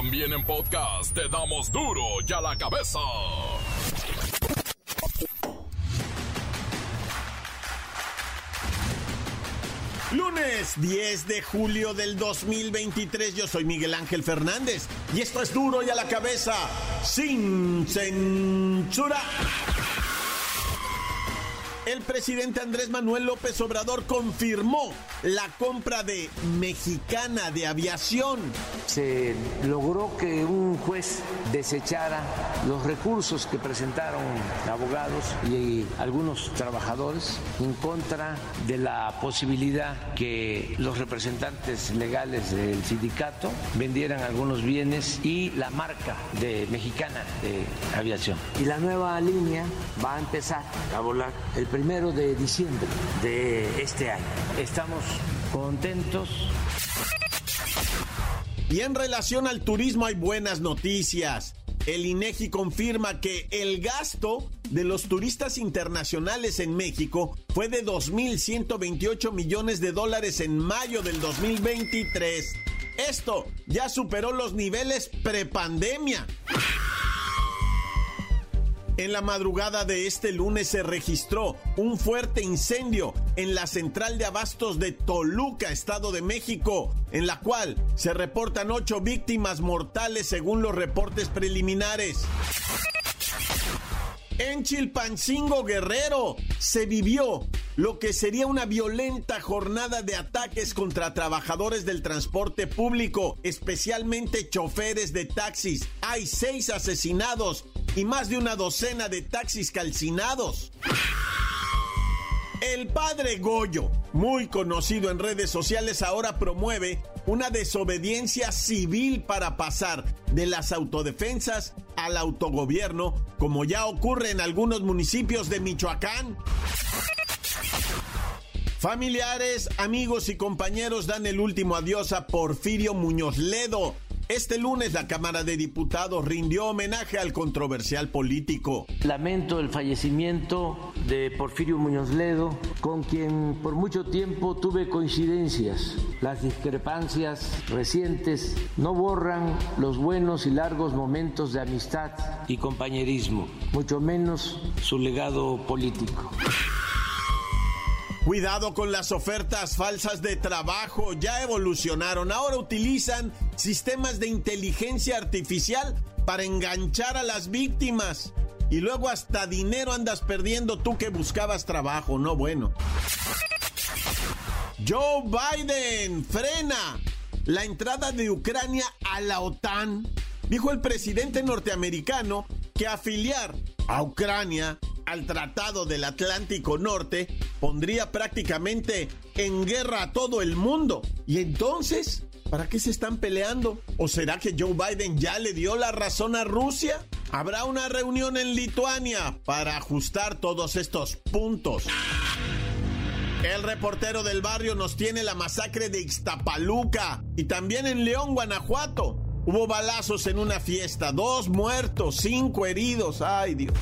También en podcast te damos duro y a la cabeza. Lunes 10 de julio del 2023, yo soy Miguel Ángel Fernández y esto es duro y a la cabeza, sin censura. El presidente Andrés Manuel López Obrador confirmó la compra de Mexicana de Aviación. Se logró que un juez desechara los recursos que presentaron abogados y algunos trabajadores en contra de la posibilidad que los representantes legales del sindicato vendieran algunos bienes y la marca de Mexicana de Aviación. Y la nueva línea va a empezar a volar el primero de diciembre de este año. Estamos contentos. Y en relación al turismo hay buenas noticias. El INEGI confirma que el gasto de los turistas internacionales en México fue de 2.128 millones de dólares en mayo del 2023. Esto ya superó los niveles prepandemia. En la madrugada de este lunes se registró un fuerte incendio en la central de abastos de Toluca, Estado de México, en la cual se reportan ocho víctimas mortales según los reportes preliminares. En Chilpancingo Guerrero se vivió lo que sería una violenta jornada de ataques contra trabajadores del transporte público, especialmente choferes de taxis. Hay seis asesinados y más de una docena de taxis calcinados. El padre Goyo, muy conocido en redes sociales, ahora promueve una desobediencia civil para pasar de las autodefensas al autogobierno, como ya ocurre en algunos municipios de Michoacán. Familiares, amigos y compañeros dan el último adiós a Porfirio Muñoz Ledo. Este lunes la Cámara de Diputados rindió homenaje al controversial político. Lamento el fallecimiento de Porfirio Muñoz Ledo, con quien por mucho tiempo tuve coincidencias. Las discrepancias recientes no borran los buenos y largos momentos de amistad y compañerismo, mucho menos su legado político. Cuidado con las ofertas falsas de trabajo, ya evolucionaron. Ahora utilizan sistemas de inteligencia artificial para enganchar a las víctimas. Y luego hasta dinero andas perdiendo tú que buscabas trabajo, no bueno. Joe Biden frena la entrada de Ucrania a la OTAN. Dijo el presidente norteamericano que afiliar a Ucrania al Tratado del Atlántico Norte pondría prácticamente en guerra a todo el mundo. Y entonces, ¿para qué se están peleando? ¿O será que Joe Biden ya le dio la razón a Rusia? Habrá una reunión en Lituania para ajustar todos estos puntos. El reportero del barrio nos tiene la masacre de Ixtapaluca y también en León, Guanajuato. Hubo balazos en una fiesta, dos muertos, cinco heridos. Ay Dios.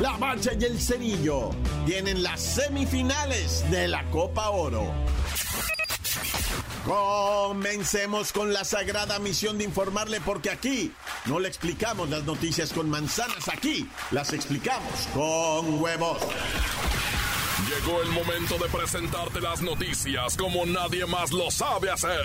La Mancha y el Cerillo tienen las semifinales de la Copa Oro. Comencemos con la sagrada misión de informarle porque aquí no le explicamos las noticias con manzanas, aquí las explicamos con huevos. Llegó el momento de presentarte las noticias como nadie más lo sabe hacer.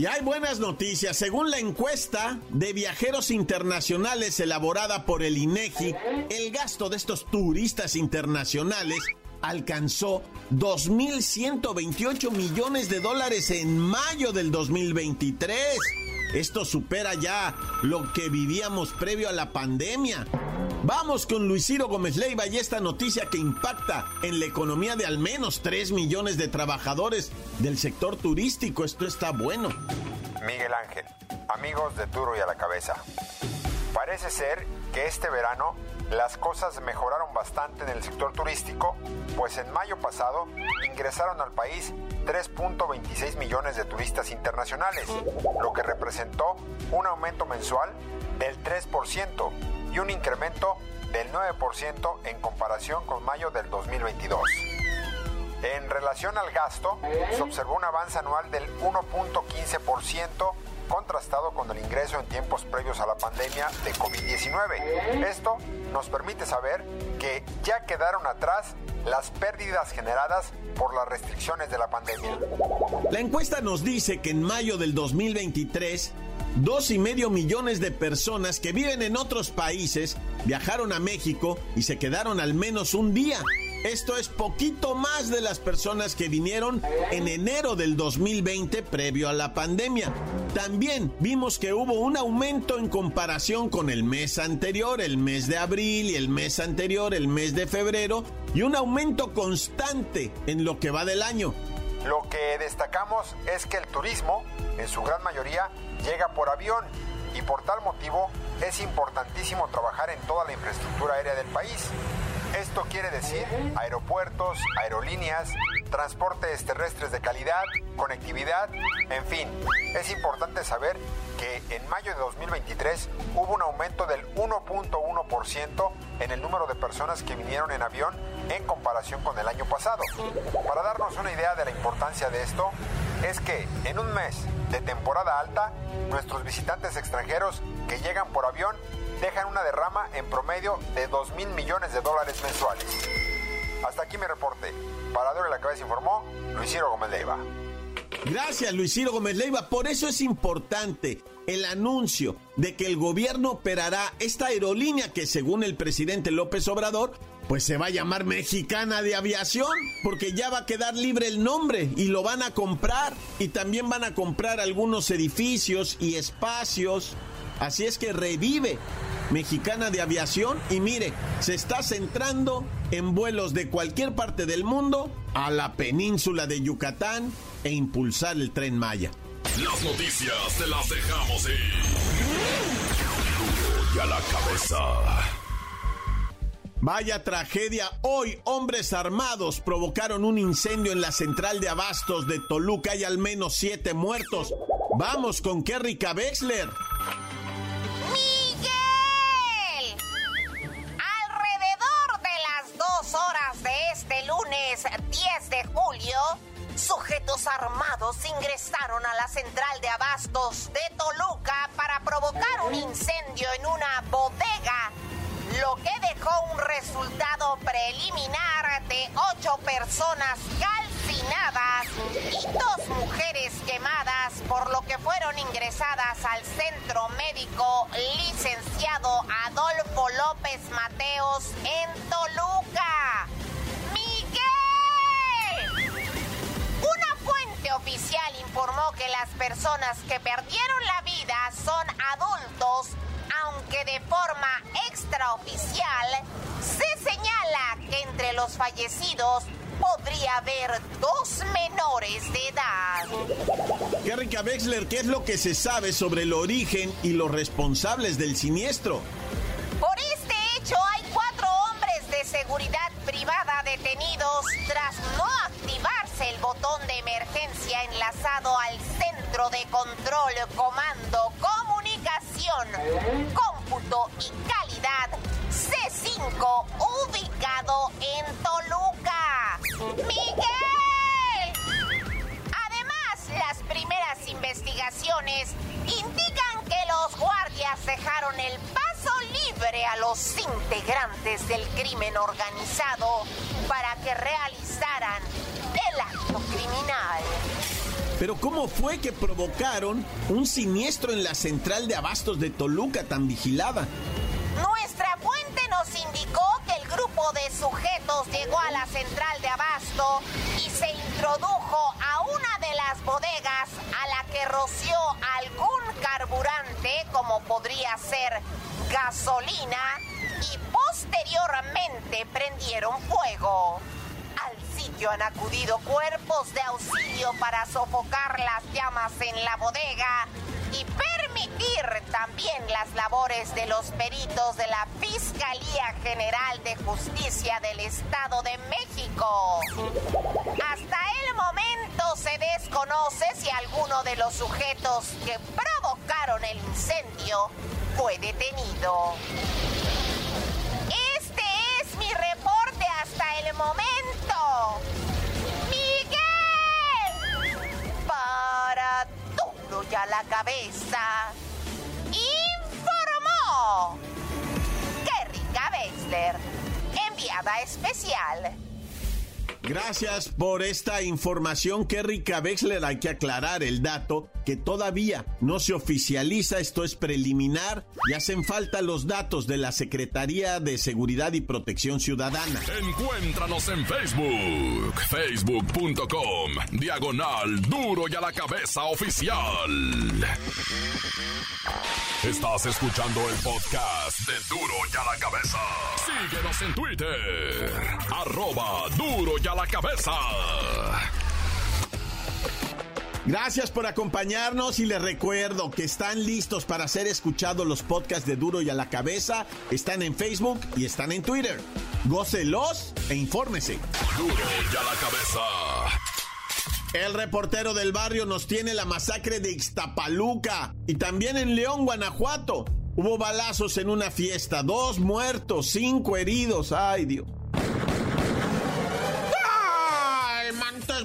Y hay buenas noticias. Según la encuesta de viajeros internacionales elaborada por el INEGI, el gasto de estos turistas internacionales alcanzó 2.128 millones de dólares en mayo del 2023. Esto supera ya lo que vivíamos previo a la pandemia. Vamos con Luis Ciro Gómez Leiva y esta noticia que impacta en la economía de al menos 3 millones de trabajadores del sector turístico. Esto está bueno. Miguel Ángel, amigos de Duro y a la Cabeza. Parece ser que este verano las cosas mejoraron bastante en el sector turístico, pues en mayo pasado ingresaron al país 3.26 millones de turistas internacionales, lo que representó un aumento mensual del 3% y un incremento del 9% en comparación con mayo del 2022. En relación al gasto, se observó un avance anual del 1.15% contrastado con el ingreso en tiempos previos a la pandemia de COVID-19. Esto nos permite saber que ya quedaron atrás las pérdidas generadas por las restricciones de la pandemia. La encuesta nos dice que en mayo del 2023, dos y medio millones de personas que viven en otros países viajaron a México y se quedaron al menos un día. Esto es poquito más de las personas que vinieron en enero del 2020 previo a la pandemia. También vimos que hubo un aumento en comparación con el mes anterior, el mes de abril y el mes anterior, el mes de febrero, y un aumento constante en lo que va del año. Lo que destacamos es que el turismo, en su gran mayoría, llega por avión y por tal motivo es importantísimo trabajar en toda la infraestructura aérea del país. Esto quiere decir aeropuertos, aerolíneas, transportes terrestres de calidad, conectividad, en fin. Es importante saber que en mayo de 2023 hubo un aumento del 1.1% en el número de personas que vinieron en avión en comparación con el año pasado. Para darnos una idea de la importancia de esto, es que en un mes de temporada alta, nuestros visitantes extranjeros que llegan por avión dejan una derrama en promedio de 2 mil millones de dólares mensuales. Hasta aquí mi reporte. Para Dore la Cabeza informó Luis Ciro Gómez Leiva. Gracias, Luis Ciro Gómez Leiva. Por eso es importante el anuncio de que el gobierno operará esta aerolínea que según el presidente López Obrador, pues se va a llamar Mexicana de Aviación, porque ya va a quedar libre el nombre y lo van a comprar. Y también van a comprar algunos edificios y espacios. Así es que revive Mexicana de Aviación y mire, se está centrando en vuelos de cualquier parte del mundo a la península de Yucatán e impulsar el tren Maya. Las noticias te las dejamos ir. y a la cabeza. Vaya tragedia. Hoy hombres armados provocaron un incendio en la central de abastos de Toluca y al menos siete muertos. Vamos con Kerry Wexler. Lunes 10 de julio, sujetos armados ingresaron a la central de abastos de Toluca para provocar un incendio en una bodega, lo que dejó un resultado preliminar de ocho personas calcinadas y dos mujeres quemadas, por lo que fueron ingresadas al centro médico licenciado Adolfo López Mateos en Toluca. Oficial informó que las personas que perdieron la vida son adultos, aunque de forma extraoficial se señala que entre los fallecidos podría haber dos menores de edad. Wexler, ¿qué es lo que se sabe sobre el origen y los responsables del siniestro? Emergencia enlazado al centro de control, comando, comunicación, cómputo y calidad C5 ubicado en Toluca. Miguel. Además, las primeras investigaciones indican que los guardias dejaron el libre a los integrantes del crimen organizado para que realizaran el acto criminal. Pero ¿cómo fue que provocaron un siniestro en la central de abastos de Toluca tan vigilada? Nuestra fuente nos indicó que el grupo de sujetos llegó a la central de abasto y se introdujo a una de las bodegas a la que roció algún carburante como podría ser gasolina y posteriormente prendieron fuego. Al sitio han acudido cuerpos de auxilio para sofocar las llamas en la bodega y permitir también las labores de los peritos de la Fiscalía General de Justicia del Estado de México. Hasta el momento se desconoce si alguno de los sujetos que provocaron el incendio fue detenido. Este es mi reporte hasta el momento. Miguel, para duro ya la cabeza, informó Kerrika Wexler, enviada especial. Gracias por esta información, Kerry Wexler. Hay que aclarar el dato que todavía no se oficializa, esto es preliminar y hacen falta los datos de la Secretaría de Seguridad y Protección Ciudadana. Encuéntranos en Facebook, facebook.com, diagonal duro y a la cabeza oficial. Estás escuchando el podcast de Duro y a la cabeza. Síguenos en Twitter, arroba duro y a la cabeza. Gracias por acompañarnos y les recuerdo que están listos para ser escuchados los podcasts de Duro y a la cabeza. Están en Facebook y están en Twitter. Gócelos e infórmese. Duro y a la cabeza. El reportero del barrio nos tiene la masacre de Ixtapaluca y también en León, Guanajuato. Hubo balazos en una fiesta, dos muertos, cinco heridos. Ay, Dios.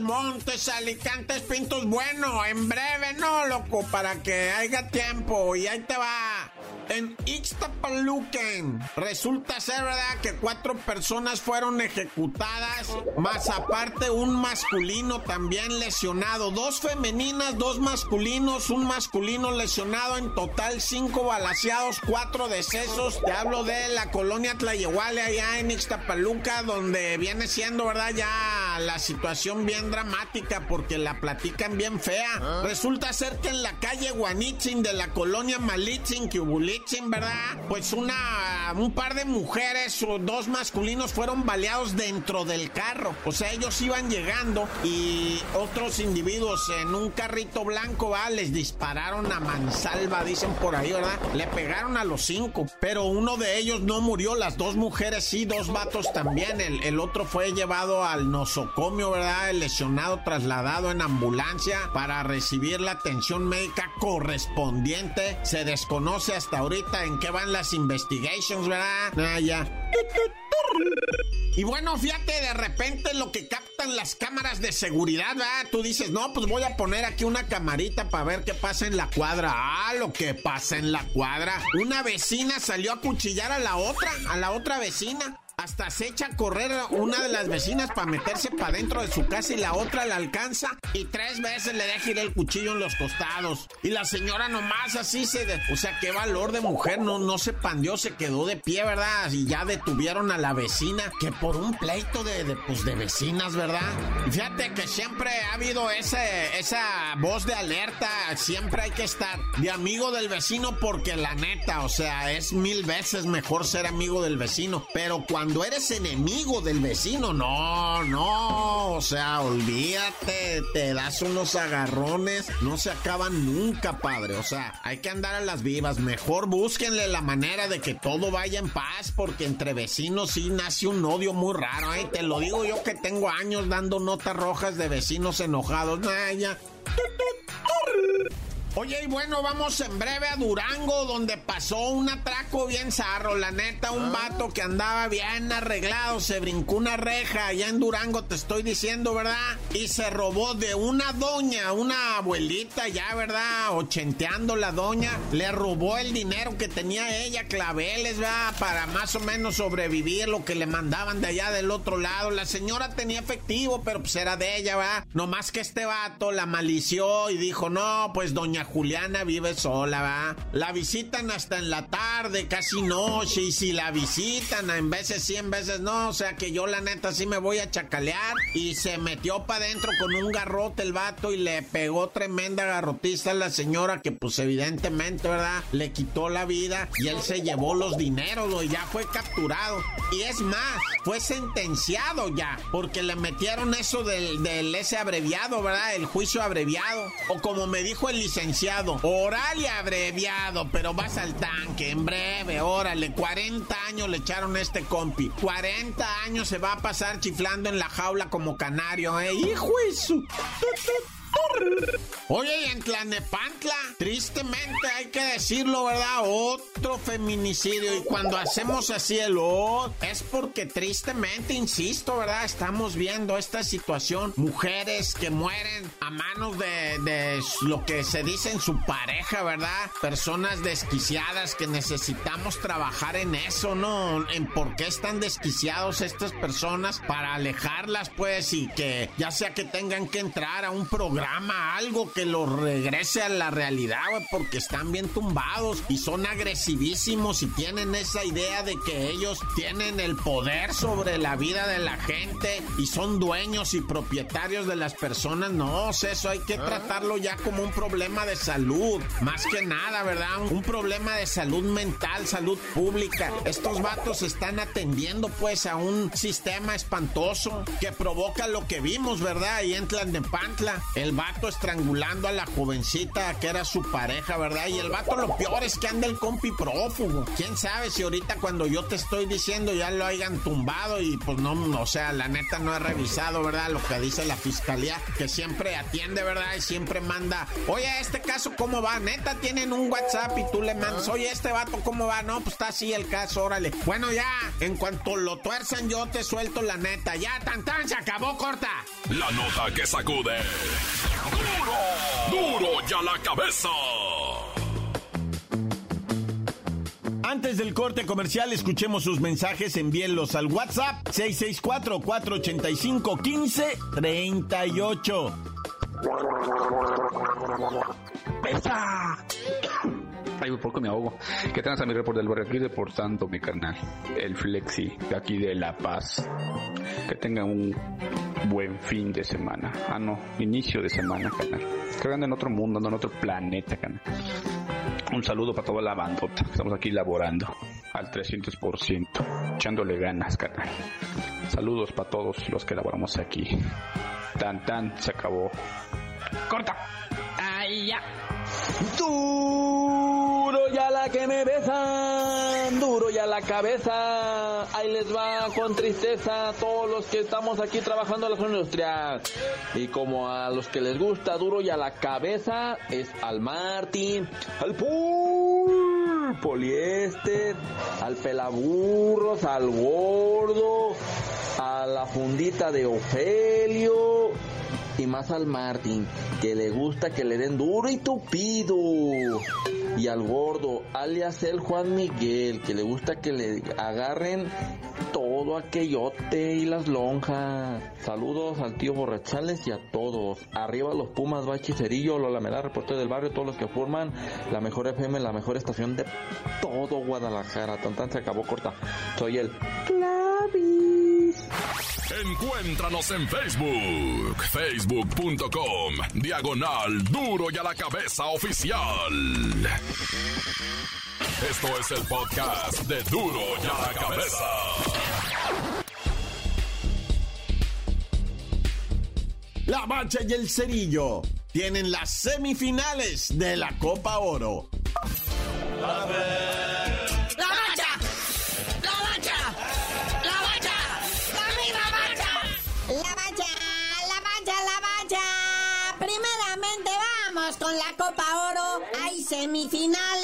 Montes, Alicantes, Pintos, bueno, en breve, no, loco, para que haya tiempo. Y ahí te va. En Ixtapaluquen resulta ser verdad que cuatro personas fueron ejecutadas, más aparte un masculino también lesionado, dos femeninas, dos masculinos, un masculino lesionado, en total cinco balaseados, cuatro decesos. Te hablo de la colonia Tlayehuale allá en Ixtapaluca, donde viene siendo verdad ya la situación bien dramática porque la platican bien fea. Resulta ser que en la calle Guanitzin de la colonia que hubo ¿verdad? Pues una, un par de mujeres o dos masculinos fueron baleados dentro del carro. O sea, ellos iban llegando y otros individuos en un carrito blanco, ¿va? Les dispararon a mansalva, dicen por ahí, ¿verdad? Le pegaron a los cinco, pero uno de ellos no murió, las dos mujeres sí, dos vatos también. El, el otro fue llevado al nosocomio, ¿verdad? El lesionado trasladado en ambulancia para recibir la atención médica correspondiente. Se desconoce hasta ahorita en qué van las investigations, ¿verdad? Ah, ya. Y bueno, fíjate, de repente lo que captan las cámaras de seguridad, ¿verdad? Tú dices, no, pues voy a poner aquí una camarita para ver qué pasa en la cuadra. Ah, lo que pasa en la cuadra. Una vecina salió a cuchillar a la otra, a la otra vecina. Hasta se echa a correr una de las vecinas para meterse para dentro de su casa y la otra la alcanza y tres veces le deja ir el cuchillo en los costados. Y la señora nomás así se... De... O sea, qué valor de mujer, no, no se pandió, se quedó de pie, ¿verdad? Y ya detuvieron a la vecina, que por un pleito de, de pues, de vecinas, ¿verdad? Y fíjate que siempre ha habido ese, esa voz de alerta, siempre hay que estar de amigo del vecino porque la neta, o sea, es mil veces mejor ser amigo del vecino, pero cuando cuando eres enemigo del vecino, no, no, o sea, olvídate, te das unos agarrones, no se acaban nunca, padre, o sea, hay que andar a las vivas, mejor búsquenle la manera de que todo vaya en paz, porque entre vecinos sí nace un odio muy raro, ¿eh? te lo digo yo que tengo años dando notas rojas de vecinos enojados, nah, ya. Oye, y bueno, vamos en breve a Durango, donde pasó un atraco bien zarro. La neta, un vato que andaba bien arreglado, se brincó una reja allá en Durango, te estoy diciendo, ¿verdad? Y se robó de una doña, una abuelita ya, ¿verdad? Ochenteando la doña, le robó el dinero que tenía ella, claveles, ¿verdad? Para más o menos sobrevivir lo que le mandaban de allá del otro lado. La señora tenía efectivo, pero pues era de ella, ¿verdad? No más que este vato la malició y dijo, no, pues doña Juliana vive sola, va. La visitan hasta en la tarde, casi noche, y si la visitan, en veces sí, en veces no, o sea que yo la neta sí me voy a chacalear. Y se metió para adentro con un garrote el vato y le pegó tremenda garrotiza a la señora que pues evidentemente, ¿verdad? Le quitó la vida y él se llevó los dineros, y ya fue capturado. Y es más, fue sentenciado ya, porque le metieron eso del, del ese abreviado, ¿verdad? El juicio abreviado. O como me dijo el licenciado, Oral y abreviado, pero vas al tanque en breve, órale. 40 años le echaron a este compi. 40 años se va a pasar chiflando en la jaula como canario, ¿eh? ¡Hijo de su... Oye, y en Tlanepantla, tristemente hay que decirlo, ¿verdad? Otro feminicidio. Y cuando hacemos así el O, es porque tristemente, insisto, ¿verdad? Estamos viendo esta situación. Mujeres que mueren a manos de, de lo que se dice en su pareja, ¿verdad? Personas desquiciadas que necesitamos trabajar en eso, ¿no? En por qué están desquiciados estas personas para alejarlas, pues, y que ya sea que tengan que entrar a un programa, algo que los regrese a la realidad, güey, porque están bien tumbados y son agresivísimos y tienen esa idea de que ellos tienen el poder sobre la vida de la gente y son dueños y propietarios de las personas. No, eso hay que tratarlo ya como un problema de salud, más que nada, ¿verdad? Un problema de salud mental, salud pública. Estos vatos están atendiendo pues a un sistema espantoso que provoca lo que vimos, ¿verdad? Ahí en Tlalnepantla, el vato a la jovencita que era su pareja, ¿verdad? Y el vato lo peor es que anda el compi prófugo. ¿Quién sabe si ahorita cuando yo te estoy diciendo ya lo hayan tumbado y pues no, o sea, la neta no he revisado, ¿verdad? Lo que dice la fiscalía, que siempre atiende, ¿verdad? Y siempre manda, oye, este caso, ¿cómo va? Neta, tienen un WhatsApp y tú le mandas, oye, este vato, ¿cómo va? No, pues está así el caso, órale. Bueno, ya, en cuanto lo tuerzan, yo te suelto la neta. Ya, tan tan, se acabó, corta. La nota que sacude. ¡Duro! ¡Duro ya la cabeza! Antes del corte comercial, escuchemos sus mensajes, envíenlos al WhatsApp 664-485-1538. ¡Pesa! Ay, un poco me ahogo. ¿Qué tal a mi report del barrio? Aquí reportando mi carnal, el Flexi, de aquí de La Paz. Que tenga un buen fin de semana. Ah, no, inicio de semana, carnal. Que en otro mundo, en otro planeta, carnal. Un saludo para toda la bandota. Estamos aquí laborando al 300%, echándole ganas, carnal. Saludos para todos los que laboramos aquí. Tan tan, se acabó. ¡Corta! ¡Ay, ya! Duro ya la que me besan, duro ya la cabeza. Ahí les va con tristeza a todos los que estamos aquí trabajando en la zona industrial. Y como a los que les gusta duro ya la cabeza, es al Martín, al Pul, poliéster, al pelaburros, al gordo, a la fundita de Ofelio y más al Martín, que le gusta que le den duro y tupido. Y al gordo, alias el Juan Miguel, que le gusta que le agarren todo aquellote y las lonjas. Saludos al tío Borrachales y a todos. Arriba los Pumas, Bachi Cerillo, Lola Mela, reportero del barrio, todos los que forman la mejor FM, la mejor estación de todo Guadalajara. Tan se acabó corta. Soy el. Encuéntranos en Facebook, facebook.com, diagonal duro y a la cabeza oficial. Esto es el podcast de duro y a la cabeza. La Bacha y el Cerillo tienen las semifinales de la Copa Oro. ¡La Ya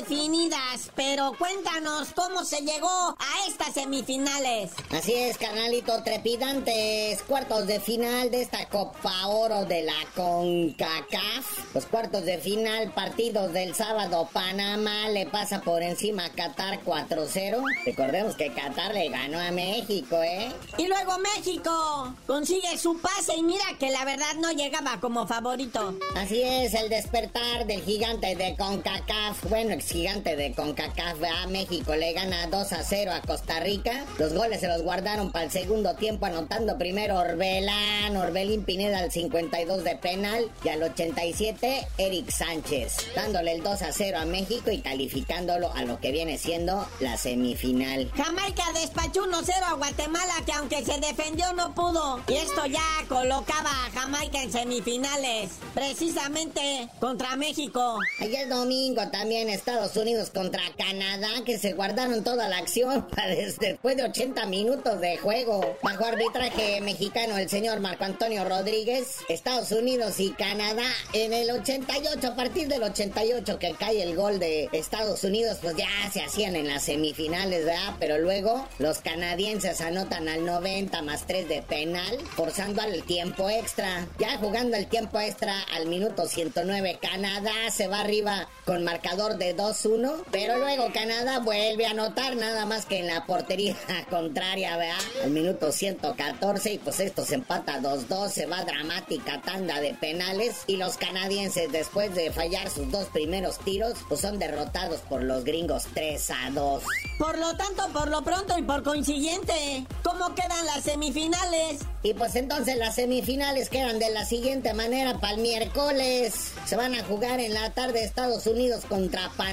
definidas, pero cuéntanos cómo se llegó a estas semifinales. Así es, carnalito, trepidantes cuartos de final de esta Copa Oro de la CONCACAF. Los cuartos de final, partidos del sábado, Panamá le pasa por encima a Qatar 4-0. Recordemos que Qatar le ganó a México, ¿eh? Y luego México consigue su pase y mira que la verdad no llegaba como favorito. Así es, el despertar del gigante de CONCACAF. Bueno, gigante de CONCACAF a México le gana 2 a 0 a Costa Rica. Los goles se los guardaron para el segundo tiempo, anotando primero Orbelán, Orbelín Pineda al 52 de penal y al 87 Eric Sánchez, dándole el 2 a 0 a México y calificándolo a lo que viene siendo la semifinal. Jamaica despachó 1-0 a Guatemala que aunque se defendió no pudo. Y esto ya colocaba a Jamaica en semifinales, precisamente contra México. Ayer domingo también Estados Unidos contra Canadá que se guardaron toda la acción después de 80 minutos de juego. Bajo arbitraje mexicano el señor Marco Antonio Rodríguez, Estados Unidos y Canadá en el 88, a partir del 88 que cae el gol de Estados Unidos, pues ya se hacían en las semifinales, ¿verdad? Pero luego los canadienses anotan al 90 más 3 de penal, forzando al tiempo extra. Ya jugando el tiempo extra al minuto 109, Canadá se va arriba con marcador de 2-1, pero luego Canadá vuelve a anotar nada más que en la portería contraria, ¿verdad? Al minuto 114 y pues esto se empata 2-2, se va dramática tanda de penales y los canadienses después de fallar sus dos primeros tiros pues son derrotados por los gringos 3 a 2. Por lo tanto, por lo pronto y por consiguiente, ¿cómo quedan las semifinales? Y pues entonces las semifinales quedan de la siguiente manera para el miércoles. Se van a jugar en la tarde Estados Unidos contra Panamá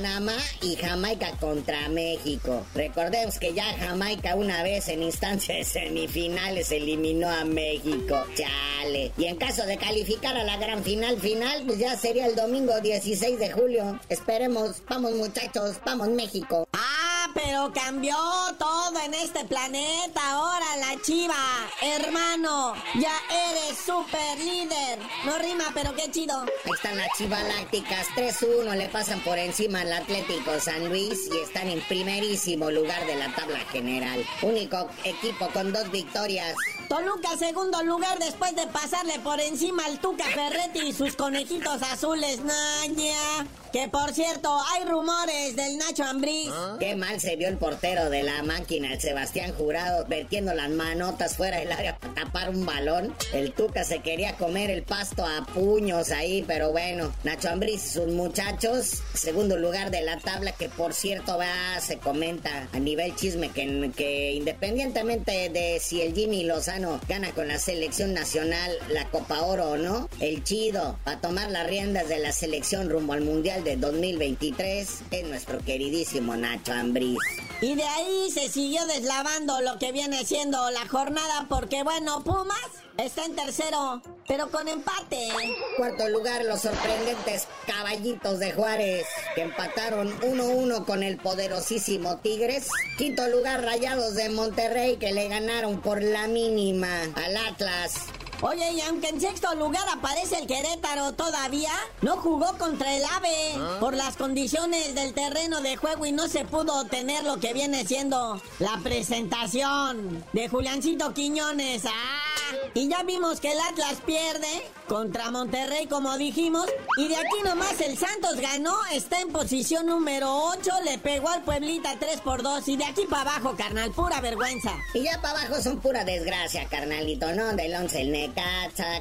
y Jamaica contra México. Recordemos que ya Jamaica una vez en instancia de semifinales eliminó a México. Chale. Y en caso de calificar a la gran final final, pues ya sería el domingo 16 de julio. Esperemos. Vamos muchachos, vamos México. Ah, pero cambió todo en este planeta. Ahora la chiva, hermano, ya eres super líder. No rima, pero qué chido. Ahí están las chivalácticas 3-1, le pasan por encima al Atlético San Luis y están en primerísimo lugar de la tabla general. Único equipo con dos victorias. Toluca segundo lugar después de pasarle por encima al Tuca Ferretti y sus conejitos azules. Naña. Que por cierto, hay rumores del Nacho Ambriz. Qué mal se vio el portero de la máquina, el Sebastián Jurado, vertiendo las manotas fuera del área para tapar un balón. El Tuca se quería comer el pasto a puños ahí, pero bueno, Nacho Ambriz y sus muchachos, segundo lugar de la tabla, que por cierto va, se comenta a nivel chisme que, que independientemente de si el Jimmy Gana con la selección nacional la Copa Oro no, el chido a tomar las riendas de la selección rumbo al Mundial de 2023 es nuestro queridísimo Nacho Ambriz. Y de ahí se siguió deslavando lo que viene siendo la jornada porque bueno, Pumas está en tercero, pero con empate. Cuarto lugar, los sorprendentes caballitos de Juárez, que empataron 1-1 con el poderosísimo Tigres. Quinto lugar, Rayados de Monterrey, que le ganaron por la mínima al Atlas. Oye, y aunque en sexto lugar aparece el Querétaro todavía, no jugó contra el AVE por las condiciones del terreno de juego y no se pudo tener lo que viene siendo la presentación de Juliancito Quiñones. ¡Ah! Y ya vimos que el Atlas pierde contra Monterrey, como dijimos. Y de aquí nomás el Santos ganó, está en posición número 8, le pegó al Pueblita 3 por 2. Y de aquí para abajo, carnal, pura vergüenza. Y ya para abajo son pura desgracia, carnalito, ¿no? Del 11 el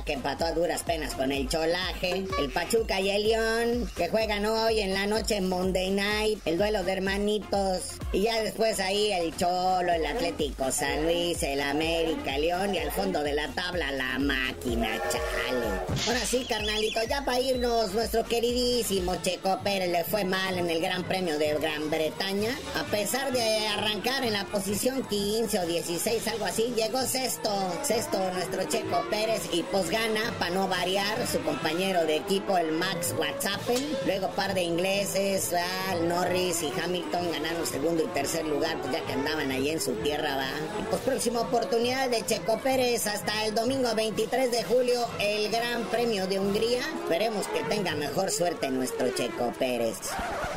Que empató a duras penas con el Cholaje. El Pachuca y el León, que juegan hoy en la noche Monday Night. El duelo de hermanitos. Y ya después ahí el Cholo, el Atlético San Luis, el América, León y al fondo de la tabla la máquina, chale. Ahora sí, carnalito, ya para irnos, nuestro queridísimo Checo Pérez le fue mal en el Gran Premio de Gran Bretaña. A pesar de arrancar en la posición 15 o 16, algo así, llegó sexto. Sexto nuestro Checo Pérez y pues gana, para no variar, su compañero de equipo, el Max Whatsappen. Luego par de ingleses, Al Norris y Hamilton ganaron segundo y tercer lugar, pues ya que andaban ahí en su tierra, va. Y pues próxima oportunidad de Checo Pérez hasta el domingo 23 de julio, el Gran Premio de Hungría. Esperemos que tenga mejor suerte nuestro Checo Pérez.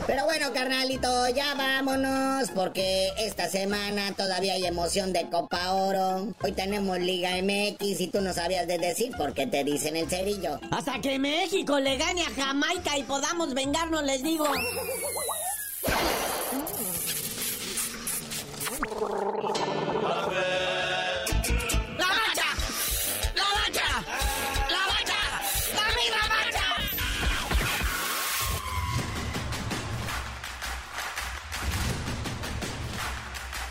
Pero bueno, carnalito, ya vámonos, porque esta semana todavía hay emoción de Copa Oro. Hoy tenemos Liga MX y tú no sabías de decir por qué te dicen el cerillo. Hasta que México le gane a Jamaica y podamos vengarnos, les digo.